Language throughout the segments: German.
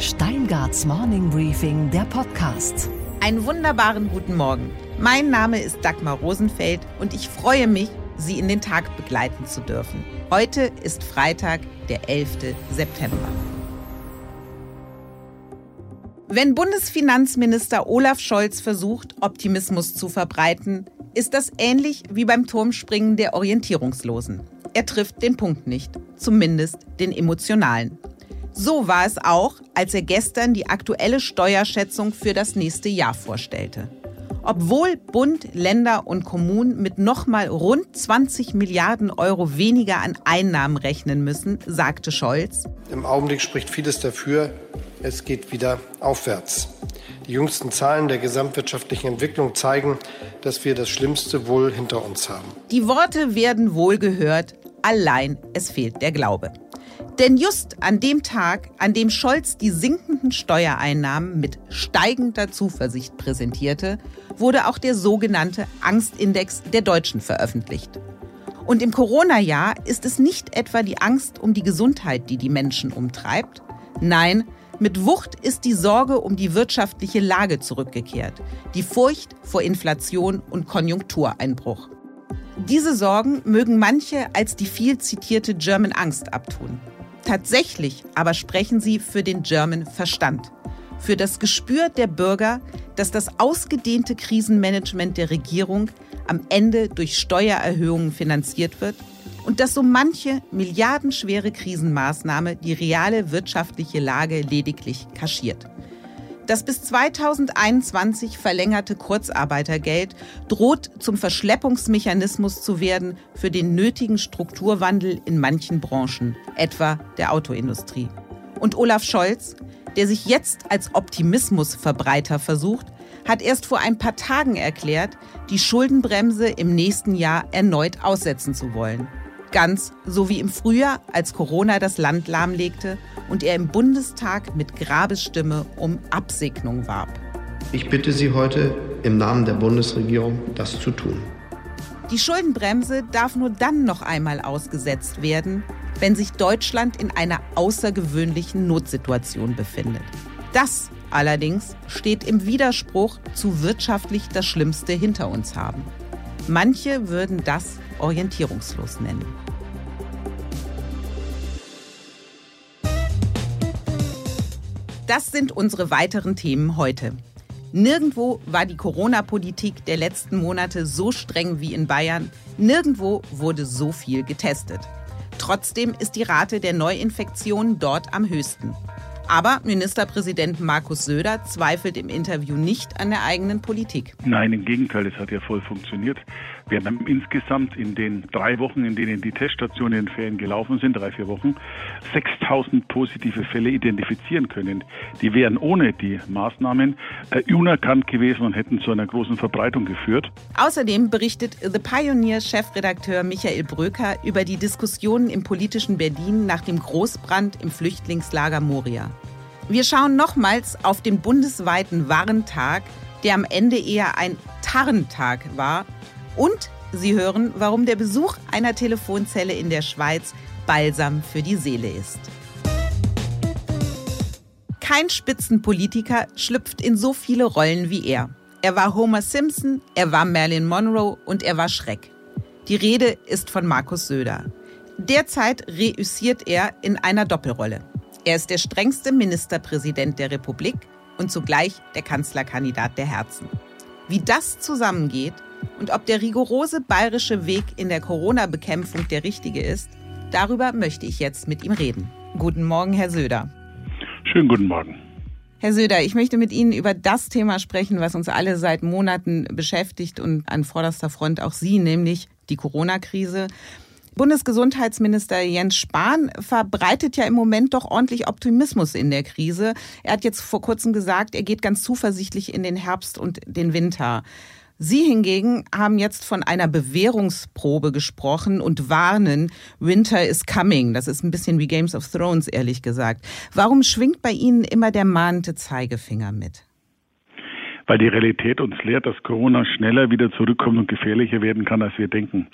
Steingarts Morning Briefing, der Podcast. Einen wunderbaren guten Morgen. Mein Name ist Dagmar Rosenfeld und ich freue mich, Sie in den Tag begleiten zu dürfen. Heute ist Freitag, der 11. September. Wenn Bundesfinanzminister Olaf Scholz versucht, Optimismus zu verbreiten, ist das ähnlich wie beim Turmspringen der Orientierungslosen. Er trifft den Punkt nicht, zumindest den emotionalen. So war es auch, als er gestern die aktuelle Steuerschätzung für das nächste Jahr vorstellte. Obwohl Bund, Länder und Kommunen mit nochmal rund 20 Milliarden Euro weniger an Einnahmen rechnen müssen, sagte Scholz. Im Augenblick spricht vieles dafür, es geht wieder aufwärts. Die jüngsten Zahlen der gesamtwirtschaftlichen Entwicklung zeigen, dass wir das Schlimmste wohl hinter uns haben. Die Worte werden wohl gehört, allein es fehlt der Glaube. Denn just an dem Tag, an dem Scholz die sinkenden Steuereinnahmen mit steigender Zuversicht präsentierte, wurde auch der sogenannte Angstindex der Deutschen veröffentlicht. Und im Corona-Jahr ist es nicht etwa die Angst um die Gesundheit, die die Menschen umtreibt. Nein, mit Wucht ist die Sorge um die wirtschaftliche Lage zurückgekehrt, die Furcht vor Inflation und Konjunktureinbruch. Diese Sorgen mögen manche als die viel zitierte German Angst abtun. Tatsächlich aber sprechen sie für den German Verstand, für das Gespür der Bürger, dass das ausgedehnte Krisenmanagement der Regierung am Ende durch Steuererhöhungen finanziert wird und dass so manche milliardenschwere Krisenmaßnahme die reale wirtschaftliche Lage lediglich kaschiert. Das bis 2021 verlängerte Kurzarbeitergeld droht zum Verschleppungsmechanismus zu werden für den nötigen Strukturwandel in manchen Branchen, etwa der Autoindustrie. Und Olaf Scholz, der sich jetzt als Optimismusverbreiter versucht, hat erst vor ein paar Tagen erklärt, die Schuldenbremse im nächsten Jahr erneut aussetzen zu wollen. Ganz so wie im Frühjahr, als Corona das Land lahmlegte und er im Bundestag mit Grabesstimme um Absegnung warb. Ich bitte Sie heute im Namen der Bundesregierung, das zu tun. Die Schuldenbremse darf nur dann noch einmal ausgesetzt werden, wenn sich Deutschland in einer außergewöhnlichen Notsituation befindet. Das allerdings steht im Widerspruch zu wirtschaftlich das Schlimmste hinter uns haben. Manche würden das orientierungslos nennen. Das sind unsere weiteren Themen heute. Nirgendwo war die Corona-Politik der letzten Monate so streng wie in Bayern. Nirgendwo wurde so viel getestet. Trotzdem ist die Rate der Neuinfektionen dort am höchsten. Aber Ministerpräsident Markus Söder zweifelt im Interview nicht an der eigenen Politik. Nein, im Gegenteil, es hat ja voll funktioniert. Wir haben insgesamt in den drei Wochen, in denen die Teststationen in den Ferien gelaufen sind, drei, vier Wochen, 6000 positive Fälle identifizieren können. Die wären ohne die Maßnahmen äh, unerkannt gewesen und hätten zu einer großen Verbreitung geführt. Außerdem berichtet The Pioneer-Chefredakteur Michael Bröker über die Diskussionen im politischen Berlin nach dem Großbrand im Flüchtlingslager Moria. Wir schauen nochmals auf den bundesweiten Warntag, der am Ende eher ein Tarntag war. Und Sie hören, warum der Besuch einer Telefonzelle in der Schweiz Balsam für die Seele ist. Kein Spitzenpolitiker schlüpft in so viele Rollen wie er. Er war Homer Simpson, er war Marilyn Monroe und er war Schreck. Die Rede ist von Markus Söder. Derzeit reüssiert er in einer Doppelrolle. Er ist der strengste Ministerpräsident der Republik und zugleich der Kanzlerkandidat der Herzen. Wie das zusammengeht und ob der rigorose bayerische Weg in der Corona-Bekämpfung der richtige ist, darüber möchte ich jetzt mit ihm reden. Guten Morgen, Herr Söder. Schönen guten Morgen. Herr Söder, ich möchte mit Ihnen über das Thema sprechen, was uns alle seit Monaten beschäftigt und an vorderster Front auch Sie, nämlich die Corona-Krise. Bundesgesundheitsminister Jens Spahn verbreitet ja im Moment doch ordentlich Optimismus in der Krise. Er hat jetzt vor kurzem gesagt, er geht ganz zuversichtlich in den Herbst und den Winter. Sie hingegen haben jetzt von einer Bewährungsprobe gesprochen und warnen, Winter is coming. Das ist ein bisschen wie Games of Thrones, ehrlich gesagt. Warum schwingt bei Ihnen immer der mahnende Zeigefinger mit? Weil die Realität uns lehrt, dass Corona schneller wieder zurückkommt und gefährlicher werden kann, als wir denken.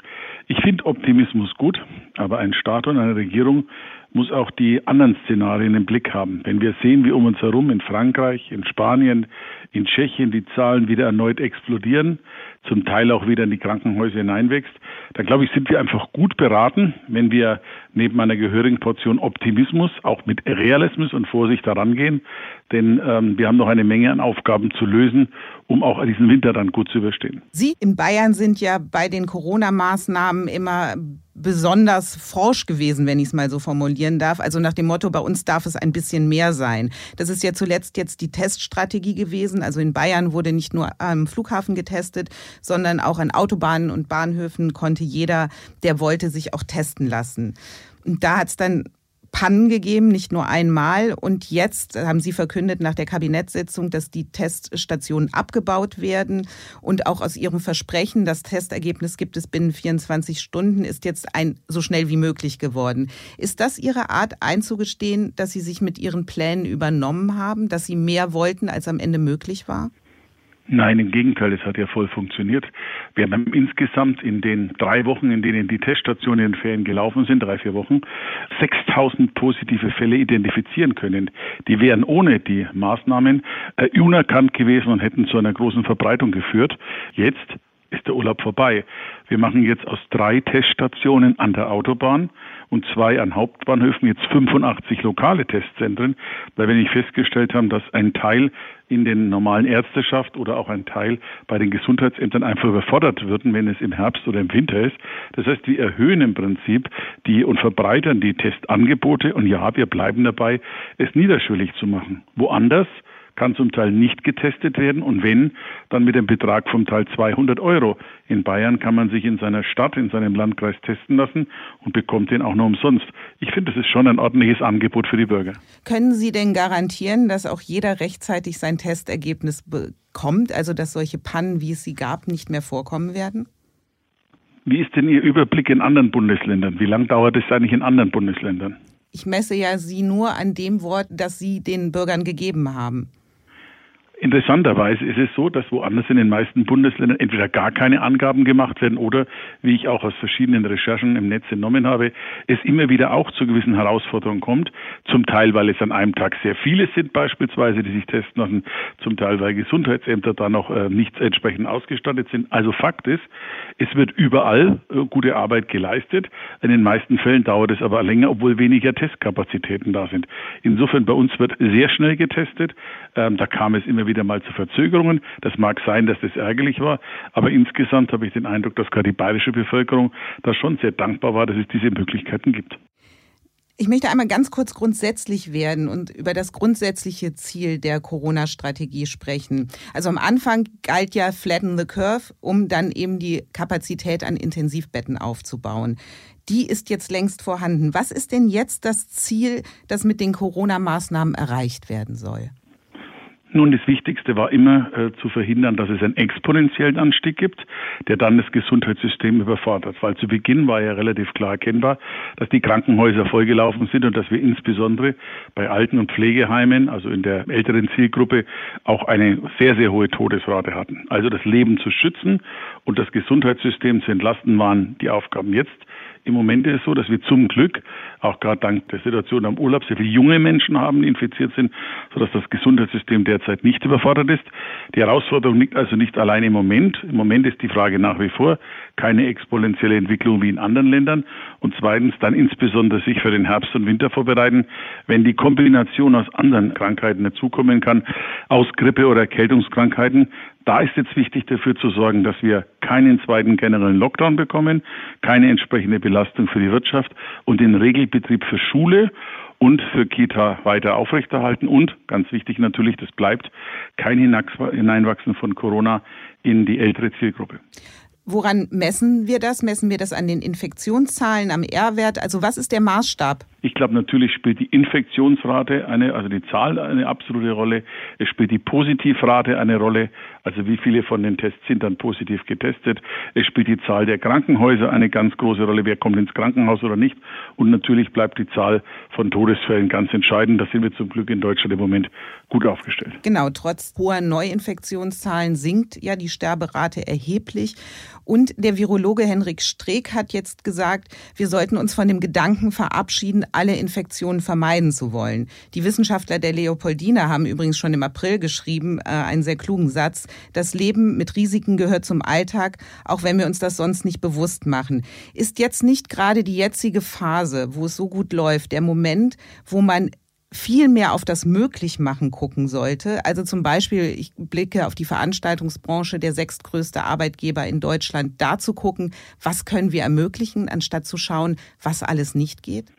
Ich finde Optimismus gut, aber ein Staat und eine Regierung muss auch die anderen Szenarien im Blick haben. Wenn wir sehen, wie um uns herum in Frankreich, in Spanien, in Tschechien die Zahlen wieder erneut explodieren, zum Teil auch wieder in die Krankenhäuser hineinwächst, dann glaube ich, sind wir einfach gut beraten, wenn wir neben einer gehörigen Portion Optimismus auch mit Realismus und Vorsicht herangehen. Denn ähm, wir haben noch eine Menge an Aufgaben zu lösen, um auch diesen Winter dann gut zu überstehen. Sie in Bayern sind ja bei den Corona-Maßnahmen immer besonders forsch gewesen, wenn ich es mal so formulieren darf. Also nach dem Motto, bei uns darf es ein bisschen mehr sein. Das ist ja zuletzt jetzt die Teststrategie gewesen. Also in Bayern wurde nicht nur am Flughafen getestet, sondern auch an Autobahnen und Bahnhöfen konnte jeder, der wollte, sich auch testen lassen. Da hat es dann Pannen gegeben, nicht nur einmal. Und jetzt haben Sie verkündet nach der Kabinettssitzung, dass die Teststationen abgebaut werden. Und auch aus Ihrem Versprechen, das Testergebnis gibt es binnen 24 Stunden, ist jetzt ein so schnell wie möglich geworden. Ist das Ihre Art einzugestehen, dass Sie sich mit Ihren Plänen übernommen haben, dass Sie mehr wollten, als am Ende möglich war? Nein, im Gegenteil, es hat ja voll funktioniert. Wir haben insgesamt in den drei Wochen, in denen die Teststationen in den Ferien gelaufen sind, drei, vier Wochen, 6000 positive Fälle identifizieren können. Die wären ohne die Maßnahmen äh, unerkannt gewesen und hätten zu einer großen Verbreitung geführt. Jetzt ist der Urlaub vorbei. Wir machen jetzt aus drei Teststationen an der Autobahn und zwei an Hauptbahnhöfen jetzt 85 lokale Testzentren, weil wir nicht festgestellt haben, dass ein Teil in den normalen Ärzteschaft oder auch ein Teil bei den Gesundheitsämtern einfach überfordert würden, wenn es im Herbst oder im Winter ist. Das heißt, wir erhöhen im Prinzip die und verbreitern die Testangebote und ja, wir bleiben dabei, es niederschwellig zu machen. Woanders kann zum Teil nicht getestet werden und wenn, dann mit dem Betrag vom Teil 200 Euro. In Bayern kann man sich in seiner Stadt, in seinem Landkreis testen lassen und bekommt den auch noch umsonst. Ich finde, das ist schon ein ordentliches Angebot für die Bürger. Können Sie denn garantieren, dass auch jeder rechtzeitig sein Testergebnis bekommt, also dass solche Pannen, wie es sie gab, nicht mehr vorkommen werden? Wie ist denn Ihr Überblick in anderen Bundesländern? Wie lange dauert es eigentlich in anderen Bundesländern? Ich messe ja Sie nur an dem Wort, das Sie den Bürgern gegeben haben. Interessanterweise ist es so, dass woanders in den meisten Bundesländern entweder gar keine Angaben gemacht werden oder, wie ich auch aus verschiedenen Recherchen im Netz entnommen habe, es immer wieder auch zu gewissen Herausforderungen kommt. Zum Teil, weil es an einem Tag sehr viele sind beispielsweise, die sich testen lassen, zum Teil, weil Gesundheitsämter da noch äh, nicht entsprechend ausgestattet sind. Also Fakt ist, es wird überall äh, gute Arbeit geleistet. In den meisten Fällen dauert es aber länger, obwohl weniger Testkapazitäten da sind. Insofern bei uns wird sehr schnell getestet. Ähm, da kam es immer wieder mal zu Verzögerungen. Das mag sein, dass das ärgerlich war, aber insgesamt habe ich den Eindruck, dass gerade die bayerische Bevölkerung da schon sehr dankbar war, dass es diese Möglichkeiten gibt. Ich möchte einmal ganz kurz grundsätzlich werden und über das grundsätzliche Ziel der Corona-Strategie sprechen. Also am Anfang galt ja Flatten the Curve, um dann eben die Kapazität an Intensivbetten aufzubauen. Die ist jetzt längst vorhanden. Was ist denn jetzt das Ziel, das mit den Corona-Maßnahmen erreicht werden soll? Nun, das Wichtigste war immer äh, zu verhindern, dass es einen exponentiellen Anstieg gibt, der dann das Gesundheitssystem überfordert. Weil zu Beginn war ja relativ klar erkennbar, dass die Krankenhäuser vollgelaufen sind und dass wir insbesondere bei Alten- und Pflegeheimen, also in der älteren Zielgruppe, auch eine sehr, sehr hohe Todesrate hatten. Also das Leben zu schützen und das Gesundheitssystem zu entlasten waren die Aufgaben jetzt. Im Moment ist es so, dass wir zum Glück, auch gerade dank der Situation am Urlaub, sehr viele junge Menschen haben, die infiziert sind, sodass das Gesundheitssystem derzeit nicht überfordert ist. Die Herausforderung liegt also nicht allein im Moment. Im Moment ist die Frage nach wie vor keine exponentielle Entwicklung wie in anderen Ländern. Und zweitens dann insbesondere sich für den Herbst und Winter vorbereiten, wenn die Kombination aus anderen Krankheiten dazukommen kann, aus Grippe oder Erkältungskrankheiten, da ist jetzt wichtig dafür zu sorgen, dass wir keinen zweiten generellen Lockdown bekommen, keine entsprechende Belastung für die Wirtschaft und den Regelbetrieb für Schule und für Kita weiter aufrechterhalten und ganz wichtig natürlich, das bleibt kein Hineinwachsen von Corona in die ältere Zielgruppe. Woran messen wir das? Messen wir das an den Infektionszahlen, am R-Wert? Also was ist der Maßstab? Ich glaube, natürlich spielt die Infektionsrate eine, also die Zahl eine absolute Rolle. Es spielt die Positivrate eine Rolle, also wie viele von den Tests sind dann positiv getestet. Es spielt die Zahl der Krankenhäuser eine ganz große Rolle, wer kommt ins Krankenhaus oder nicht. Und natürlich bleibt die Zahl von Todesfällen ganz entscheidend. Da sind wir zum Glück in Deutschland im Moment gut aufgestellt. Genau, trotz hoher Neuinfektionszahlen sinkt ja die Sterberate erheblich. Und der Virologe Henrik Streeck hat jetzt gesagt, wir sollten uns von dem Gedanken verabschieden, alle Infektionen vermeiden zu wollen. Die Wissenschaftler der Leopoldina haben übrigens schon im April geschrieben, äh, einen sehr klugen Satz, das Leben mit Risiken gehört zum Alltag, auch wenn wir uns das sonst nicht bewusst machen. Ist jetzt nicht gerade die jetzige Phase, wo es so gut läuft, der Moment, wo man viel mehr auf das Möglichmachen gucken sollte. Also zum Beispiel, ich blicke auf die Veranstaltungsbranche, der sechstgrößte Arbeitgeber in Deutschland, da zu gucken, was können wir ermöglichen, anstatt zu schauen, was alles nicht geht?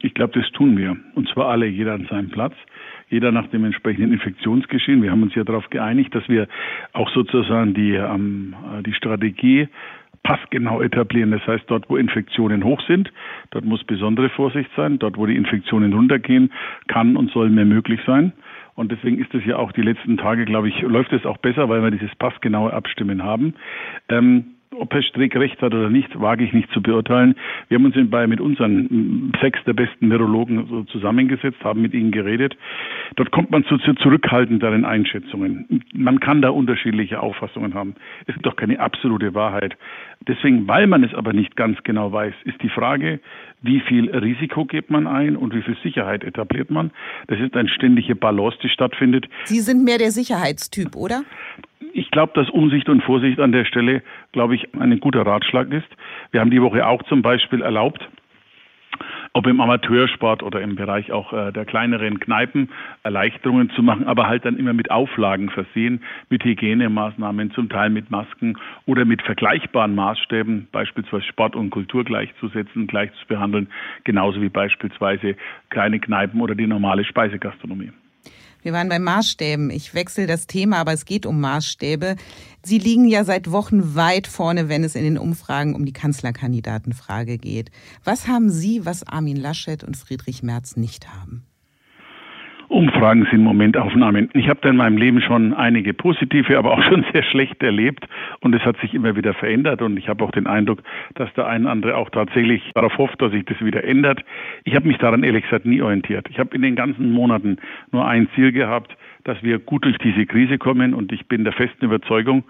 Ich glaube, das tun wir. Und zwar alle, jeder an seinem Platz jeder nach dem entsprechenden Infektionsgeschehen. Wir haben uns ja darauf geeinigt, dass wir auch sozusagen die, ähm, die Strategie passgenau etablieren. Das heißt, dort, wo Infektionen hoch sind, dort muss besondere Vorsicht sein. Dort, wo die Infektionen runtergehen, kann und soll mehr möglich sein. Und deswegen ist es ja auch die letzten Tage, glaube ich, läuft es auch besser, weil wir dieses passgenaue Abstimmen haben. Ähm, ob Herr Strick recht hat oder nicht, wage ich nicht zu beurteilen. Wir haben uns bei, mit unseren sechs der besten Virologen so zusammengesetzt, haben mit ihnen geredet. Dort kommt man zu, zu zurückhaltenderen Einschätzungen. Man kann da unterschiedliche Auffassungen haben. Es ist doch keine absolute Wahrheit. Deswegen, weil man es aber nicht ganz genau weiß, ist die Frage, wie viel Risiko gibt man ein und wie viel Sicherheit etabliert man. Das ist eine ständige Balance, die stattfindet. Sie sind mehr der Sicherheitstyp, oder? Ich glaube, dass Umsicht und Vorsicht an der Stelle, glaube ich, ein guter Ratschlag ist. Wir haben die Woche auch zum Beispiel erlaubt, ob im Amateursport oder im Bereich auch äh, der kleineren Kneipen Erleichterungen zu machen, aber halt dann immer mit Auflagen versehen, mit Hygienemaßnahmen, zum Teil mit Masken oder mit vergleichbaren Maßstäben, beispielsweise Sport und Kultur gleichzusetzen, gleich zu behandeln, genauso wie beispielsweise kleine Kneipen oder die normale Speisegastronomie. Wir waren bei Maßstäben. Ich wechsle das Thema, aber es geht um Maßstäbe. Sie liegen ja seit Wochen weit vorne, wenn es in den Umfragen um die Kanzlerkandidatenfrage geht. Was haben Sie, was Armin Laschet und Friedrich Merz nicht haben? Umfragen sind Momentaufnahmen. Ich habe da in meinem Leben schon einige positive, aber auch schon sehr schlechte erlebt und es hat sich immer wieder verändert und ich habe auch den Eindruck, dass der ein oder andere auch tatsächlich darauf hofft, dass sich das wieder ändert. Ich habe mich daran ehrlich gesagt nie orientiert. Ich habe in den ganzen Monaten nur ein Ziel gehabt, dass wir gut durch diese Krise kommen und ich bin der festen Überzeugung,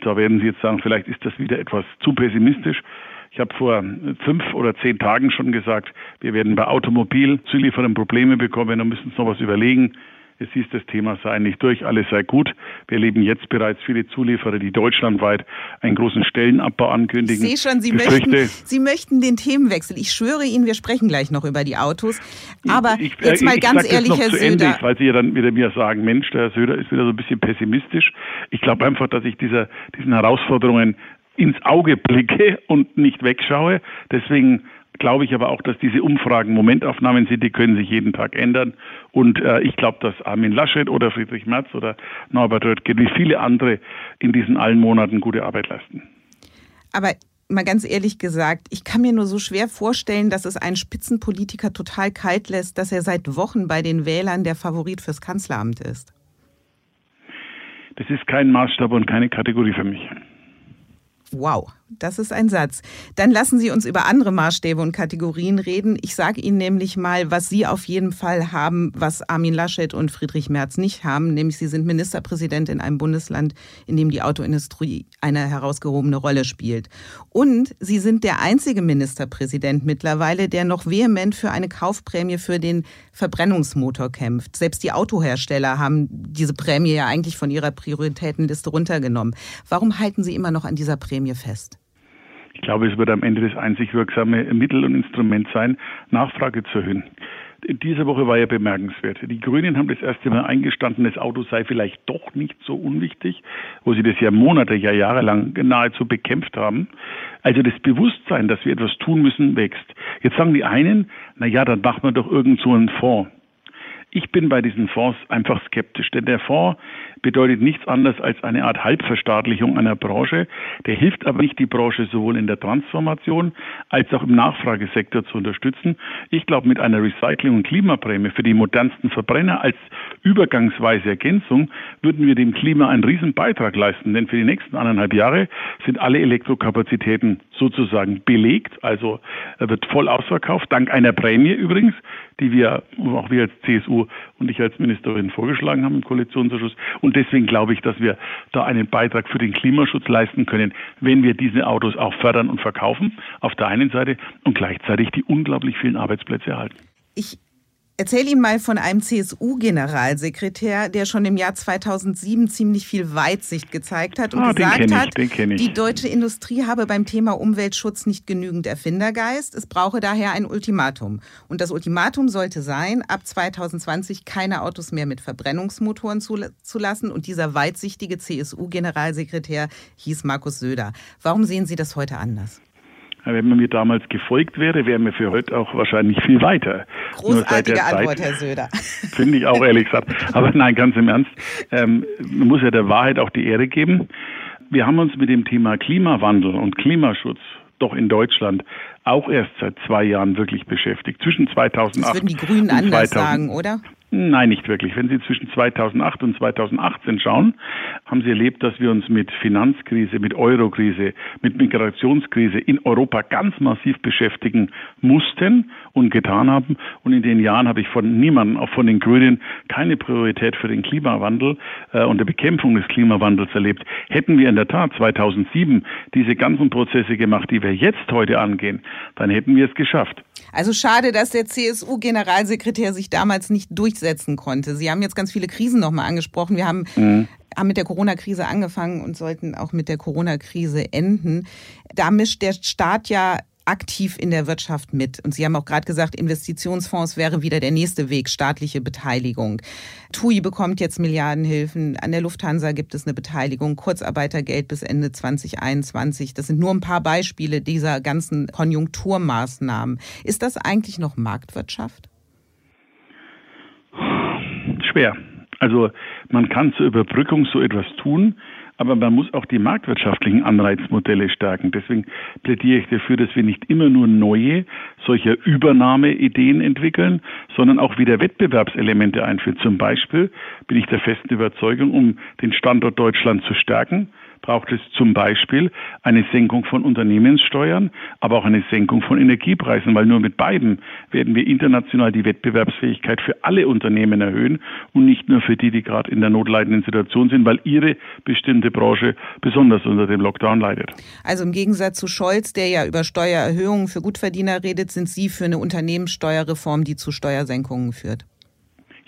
da werden Sie jetzt sagen, vielleicht ist das wieder etwas zu pessimistisch. Ich habe vor fünf oder zehn Tagen schon gesagt, wir werden bei Automobilzulieferern Probleme bekommen und müssen uns noch was überlegen. Es hieß, das Thema sei nicht durch, alles sei gut. Wir erleben jetzt bereits viele Zulieferer, die deutschlandweit einen großen Stellenabbau ankündigen. Ich sehe schon, Sie möchten, Sie möchten den Themenwechsel. Ich schwöre Ihnen, wir sprechen gleich noch über die Autos. Aber ich, ich, jetzt mal ich, ganz ehrlich, Herr Söder. Ende, weil Sie ja dann wieder mir sagen, Mensch, der Herr Söder ist wieder so ein bisschen pessimistisch. Ich glaube einfach, dass ich dieser, diesen Herausforderungen ins Auge blicke und nicht wegschaue. Deswegen glaube ich aber auch, dass diese Umfragen Momentaufnahmen sind, die können sich jeden Tag ändern. Und äh, ich glaube, dass Armin Laschet oder Friedrich Merz oder Norbert Röttgen wie viele andere in diesen allen Monaten gute Arbeit leisten. Aber mal ganz ehrlich gesagt, ich kann mir nur so schwer vorstellen, dass es einen Spitzenpolitiker total kalt lässt, dass er seit Wochen bei den Wählern der Favorit fürs Kanzleramt ist. Das ist kein Maßstab und keine Kategorie für mich. Wow, das ist ein Satz. Dann lassen Sie uns über andere Maßstäbe und Kategorien reden. Ich sage Ihnen nämlich mal, was Sie auf jeden Fall haben, was Armin Laschet und Friedrich Merz nicht haben, nämlich Sie sind Ministerpräsident in einem Bundesland, in dem die Autoindustrie eine herausgehobene Rolle spielt. Und Sie sind der einzige Ministerpräsident mittlerweile, der noch vehement für eine Kaufprämie für den Verbrennungsmotor kämpft. Selbst die Autohersteller haben diese Prämie ja eigentlich von ihrer Prioritätenliste runtergenommen. Warum halten Sie immer noch an dieser Prämie? Fest? Ich glaube, es wird am Ende das einzig wirksame Mittel und Instrument sein, Nachfrage zu erhöhen. Diese Woche war ja bemerkenswert. Die Grünen haben das erste Mal eingestanden, das Auto sei vielleicht doch nicht so unwichtig, wo sie das ja Monate, ja jahrelang nahezu bekämpft haben. Also das Bewusstsein, dass wir etwas tun müssen, wächst. Jetzt sagen die einen, na ja, dann macht man doch irgend so einen Fonds. Ich bin bei diesen Fonds einfach skeptisch, denn der Fonds bedeutet nichts anderes als eine Art Halbverstaatlichung einer Branche. Der hilft aber nicht, die Branche sowohl in der Transformation als auch im Nachfragesektor zu unterstützen. Ich glaube, mit einer Recycling- und Klimaprämie für die modernsten Verbrenner als übergangsweise Ergänzung würden wir dem Klima einen riesen Beitrag leisten, denn für die nächsten anderthalb Jahre sind alle Elektrokapazitäten sozusagen belegt, also wird voll ausverkauft, dank einer Prämie übrigens, die wir, auch wir als CSU und ich als Ministerin vorgeschlagen haben im Koalitionsausschuss. Und deswegen glaube ich, dass wir da einen Beitrag für den Klimaschutz leisten können, wenn wir diese Autos auch fördern und verkaufen, auf der einen Seite und gleichzeitig die unglaublich vielen Arbeitsplätze erhalten. Ich Erzähl ihm mal von einem CSU-Generalsekretär, der schon im Jahr 2007 ziemlich viel Weitsicht gezeigt hat und ah, gesagt hat, ich, die deutsche Industrie habe beim Thema Umweltschutz nicht genügend Erfindergeist. Es brauche daher ein Ultimatum. Und das Ultimatum sollte sein, ab 2020 keine Autos mehr mit Verbrennungsmotoren zulassen. Und dieser weitsichtige CSU-Generalsekretär hieß Markus Söder. Warum sehen Sie das heute anders? Wenn man mir damals gefolgt wäre, wären wir für heute auch wahrscheinlich viel weiter. Großartige Antwort, Herr Söder. Finde ich auch ehrlich gesagt. Aber nein, ganz im Ernst. Ähm, man muss ja der Wahrheit auch die Ehre geben. Wir haben uns mit dem Thema Klimawandel und Klimaschutz doch in Deutschland auch erst seit zwei Jahren wirklich beschäftigt. Zwischen 2008 das würden die Grünen anders 2000, sagen, oder? Nein, nicht wirklich. Wenn Sie zwischen 2008 und 2018 schauen, haben Sie erlebt, dass wir uns mit Finanzkrise, mit Eurokrise, mit Migrationskrise in Europa ganz massiv beschäftigen mussten und getan haben. Und in den Jahren habe ich von niemandem, auch von den Grünen, keine Priorität für den Klimawandel äh, und der Bekämpfung des Klimawandels erlebt. Hätten wir in der Tat 2007 diese ganzen Prozesse gemacht, die wir jetzt heute angehen, dann hätten wir es geschafft. Also schade, dass der CSU-Generalsekretär sich damals nicht durchsetzen konnte. Sie haben jetzt ganz viele Krisen nochmal angesprochen. Wir haben, mhm. haben mit der Corona-Krise angefangen und sollten auch mit der Corona-Krise enden. Da mischt der Staat ja aktiv in der Wirtschaft mit. Und Sie haben auch gerade gesagt, Investitionsfonds wäre wieder der nächste Weg, staatliche Beteiligung. TUI bekommt jetzt Milliardenhilfen, an der Lufthansa gibt es eine Beteiligung, Kurzarbeitergeld bis Ende 2021. Das sind nur ein paar Beispiele dieser ganzen Konjunkturmaßnahmen. Ist das eigentlich noch Marktwirtschaft? Schwer. Also man kann zur Überbrückung so etwas tun, aber man muss auch die marktwirtschaftlichen Anreizmodelle stärken. Deswegen plädiere ich dafür, dass wir nicht immer nur neue solcher Übernahmeideen entwickeln, sondern auch wieder Wettbewerbselemente einführen. Zum Beispiel bin ich der festen Überzeugung, um den Standort Deutschland zu stärken, braucht es zum Beispiel eine Senkung von Unternehmenssteuern, aber auch eine Senkung von Energiepreisen, weil nur mit beiden werden wir international die Wettbewerbsfähigkeit für alle Unternehmen erhöhen und nicht nur für die, die gerade in der notleidenden Situation sind, weil ihre bestimmte Branche besonders unter dem Lockdown leidet. Also im Gegensatz zu Scholz, der ja über Steuererhöhungen für Gutverdiener redet, sind Sie für eine Unternehmenssteuerreform, die zu Steuersenkungen führt.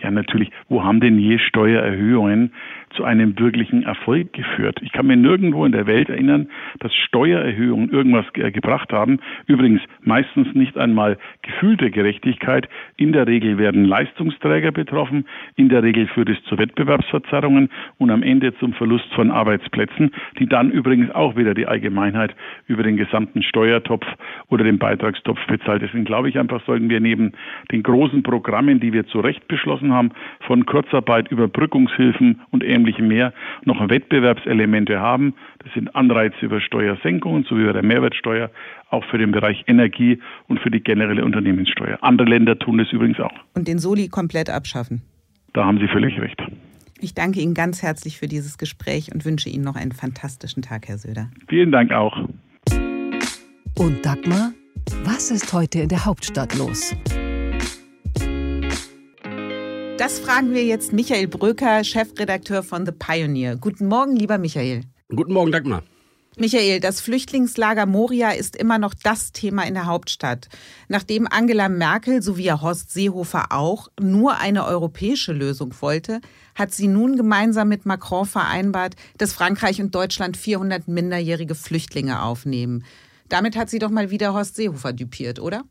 Ja, natürlich. Wo haben denn je Steuererhöhungen zu einem wirklichen Erfolg geführt. Ich kann mir nirgendwo in der Welt erinnern, dass Steuererhöhungen irgendwas ge gebracht haben. Übrigens meistens nicht einmal gefühlte Gerechtigkeit. In der Regel werden Leistungsträger betroffen. In der Regel führt es zu Wettbewerbsverzerrungen und am Ende zum Verlust von Arbeitsplätzen, die dann übrigens auch wieder die Allgemeinheit über den gesamten Steuertopf oder den Beitragstopf bezahlt. Deswegen glaube ich einfach, sollten wir neben den großen Programmen, die wir zu Recht beschlossen haben, von Kurzarbeit, Überbrückungshilfen und ähnlichem ähnlichem mehr noch Wettbewerbselemente haben. Das sind Anreize über Steuersenkungen sowie über der Mehrwertsteuer, auch für den Bereich Energie und für die generelle Unternehmenssteuer. Andere Länder tun das übrigens auch. Und den Soli komplett abschaffen. Da haben Sie völlig recht. Ich danke Ihnen ganz herzlich für dieses Gespräch und wünsche Ihnen noch einen fantastischen Tag, Herr Söder. Vielen Dank auch. Und Dagmar, was ist heute in der Hauptstadt los? Das fragen wir jetzt Michael Bröker, Chefredakteur von The Pioneer. Guten Morgen, lieber Michael. Guten Morgen, Dagmar. Michael, das Flüchtlingslager Moria ist immer noch das Thema in der Hauptstadt. Nachdem Angela Merkel sowie Horst Seehofer auch nur eine europäische Lösung wollte, hat sie nun gemeinsam mit Macron vereinbart, dass Frankreich und Deutschland 400 minderjährige Flüchtlinge aufnehmen. Damit hat sie doch mal wieder Horst Seehofer düpiert, oder?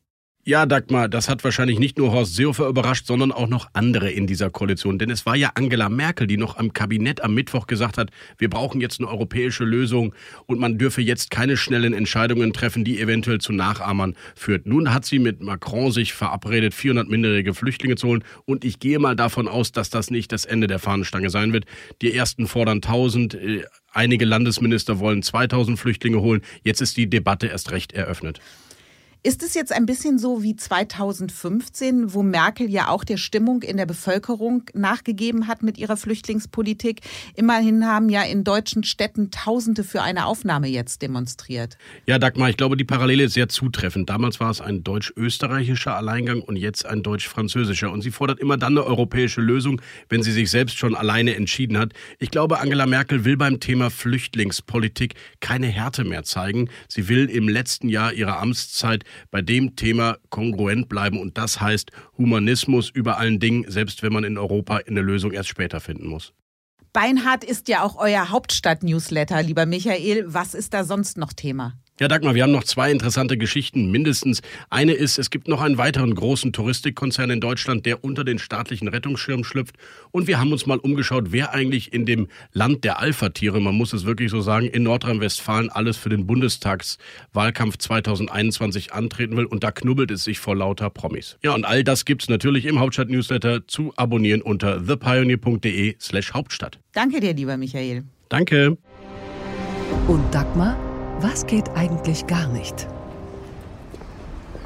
Ja, Dagmar, das hat wahrscheinlich nicht nur Horst Seehofer überrascht, sondern auch noch andere in dieser Koalition. Denn es war ja Angela Merkel, die noch am Kabinett am Mittwoch gesagt hat, wir brauchen jetzt eine europäische Lösung und man dürfe jetzt keine schnellen Entscheidungen treffen, die eventuell zu Nachahmern führt. Nun hat sie mit Macron sich verabredet, 400 minderjährige Flüchtlinge zu holen und ich gehe mal davon aus, dass das nicht das Ende der Fahnenstange sein wird. Die ersten fordern 1000, äh, einige Landesminister wollen 2000 Flüchtlinge holen. Jetzt ist die Debatte erst recht eröffnet. Ist es jetzt ein bisschen so wie 2015, wo Merkel ja auch der Stimmung in der Bevölkerung nachgegeben hat mit ihrer Flüchtlingspolitik? Immerhin haben ja in deutschen Städten Tausende für eine Aufnahme jetzt demonstriert. Ja, Dagmar, ich glaube, die Parallele ist sehr zutreffend. Damals war es ein deutsch-österreichischer Alleingang und jetzt ein deutsch-französischer. Und sie fordert immer dann eine europäische Lösung, wenn sie sich selbst schon alleine entschieden hat. Ich glaube, Angela Merkel will beim Thema Flüchtlingspolitik keine Härte mehr zeigen. Sie will im letzten Jahr ihrer Amtszeit bei dem Thema kongruent bleiben und das heißt Humanismus über allen Dingen, selbst wenn man in Europa eine Lösung erst später finden muss. Beinhardt ist ja auch euer Hauptstadt-Newsletter, lieber Michael. Was ist da sonst noch Thema? Ja, Dagmar, wir haben noch zwei interessante Geschichten mindestens. Eine ist, es gibt noch einen weiteren großen Touristikkonzern in Deutschland, der unter den staatlichen Rettungsschirm schlüpft. Und wir haben uns mal umgeschaut, wer eigentlich in dem Land der Alpha-Tiere, man muss es wirklich so sagen, in Nordrhein-Westfalen alles für den Bundestagswahlkampf 2021 antreten will. Und da knubbelt es sich vor lauter Promis. Ja, und all das gibt's natürlich im Hauptstadt-Newsletter zu abonnieren unter thepioneer.de slash Hauptstadt. Danke dir, lieber Michael. Danke. Und Dagmar? Was geht eigentlich gar nicht?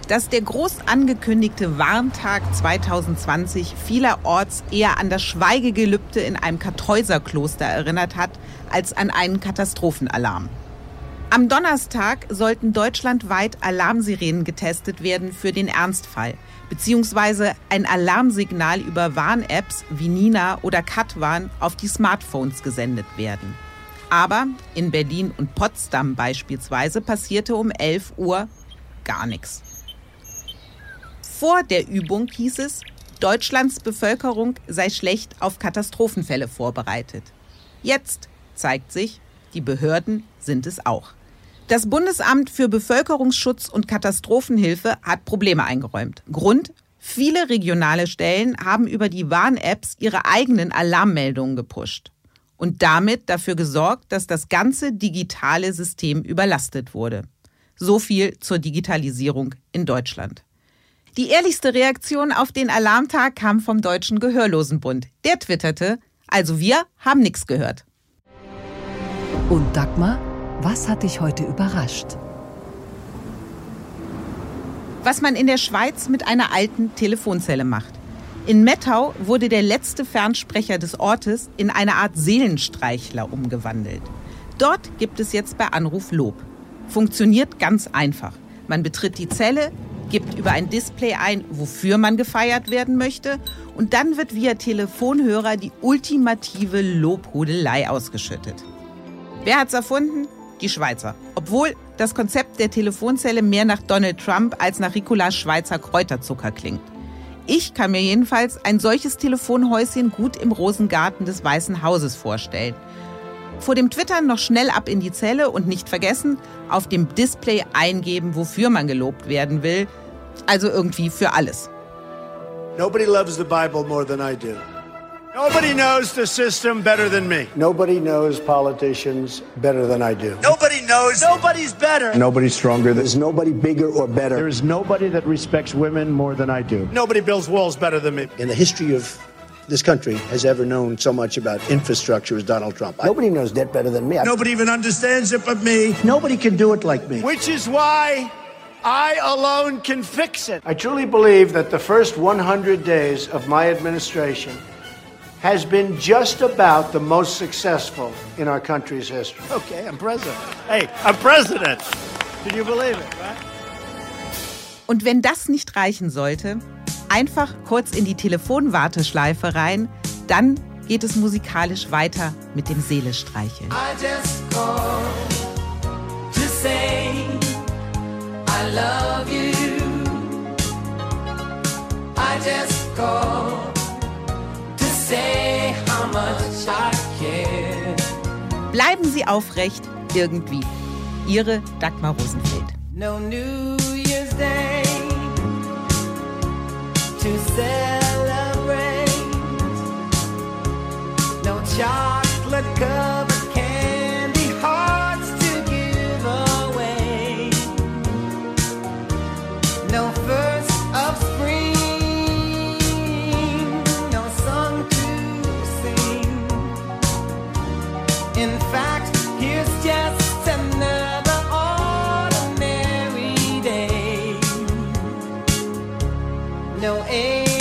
Dass der groß angekündigte Warntag 2020 vielerorts eher an das Schweigegelübde in einem Kartäuserkloster erinnert hat, als an einen Katastrophenalarm. Am Donnerstag sollten deutschlandweit Alarmsirenen getestet werden für den Ernstfall, beziehungsweise ein Alarmsignal über Warn-Apps wie Nina oder Katwarn auf die Smartphones gesendet werden. Aber in Berlin und Potsdam beispielsweise passierte um 11 Uhr gar nichts. Vor der Übung hieß es, Deutschlands Bevölkerung sei schlecht auf Katastrophenfälle vorbereitet. Jetzt zeigt sich, die Behörden sind es auch. Das Bundesamt für Bevölkerungsschutz und Katastrophenhilfe hat Probleme eingeräumt. Grund, viele regionale Stellen haben über die Warn-Apps ihre eigenen Alarmmeldungen gepusht und damit dafür gesorgt, dass das ganze digitale System überlastet wurde. So viel zur Digitalisierung in Deutschland. Die ehrlichste Reaktion auf den Alarmtag kam vom Deutschen Gehörlosenbund. Der twitterte, also wir haben nichts gehört. Und Dagmar, was hat dich heute überrascht? Was man in der Schweiz mit einer alten Telefonzelle macht. In Mettau wurde der letzte Fernsprecher des Ortes in eine Art Seelenstreichler umgewandelt. Dort gibt es jetzt bei Anruf Lob. Funktioniert ganz einfach. Man betritt die Zelle, gibt über ein Display ein, wofür man gefeiert werden möchte und dann wird via Telefonhörer die ultimative Lobhudelei ausgeschüttet. Wer hat's erfunden? Die Schweizer. Obwohl das Konzept der Telefonzelle mehr nach Donald Trump als nach Ricolas Schweizer Kräuterzucker klingt. Ich kann mir jedenfalls ein solches Telefonhäuschen gut im Rosengarten des Weißen Hauses vorstellen. Vor dem Twittern noch schnell ab in die Zelle und nicht vergessen, auf dem Display eingeben, wofür man gelobt werden will. Also irgendwie für alles. Nobody loves the Bible more than I do. Nobody knows the system better than me. Nobody knows politicians better than I do. Nobody knows. Nobody's better. Nobody's stronger. There's nobody bigger or better. There is nobody that respects women more than I do. Nobody builds walls better than me. in the history of this country has ever known so much about infrastructure as Donald Trump. I- Nobody knows that better than me. I- Nobody even understands it but me. nobody can do it like me. Which is why I alone can fix it. I truly believe that the first 100 days of my administration has been just about the most successful in our country's history. Okay, I'm president. Hey, I'm president. Can you believe it, right? Und wenn das nicht reichen sollte, einfach kurz in die Telefonwarteschleife rein, dann geht es musikalisch weiter mit dem Seelestreicheln. I just called to say I love you. I just called Bleiben Sie aufrecht, irgendwie. Ihre Dagmar Rosenfeld. No New Year's Day to celebrate. No chocolate cup. no end.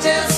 just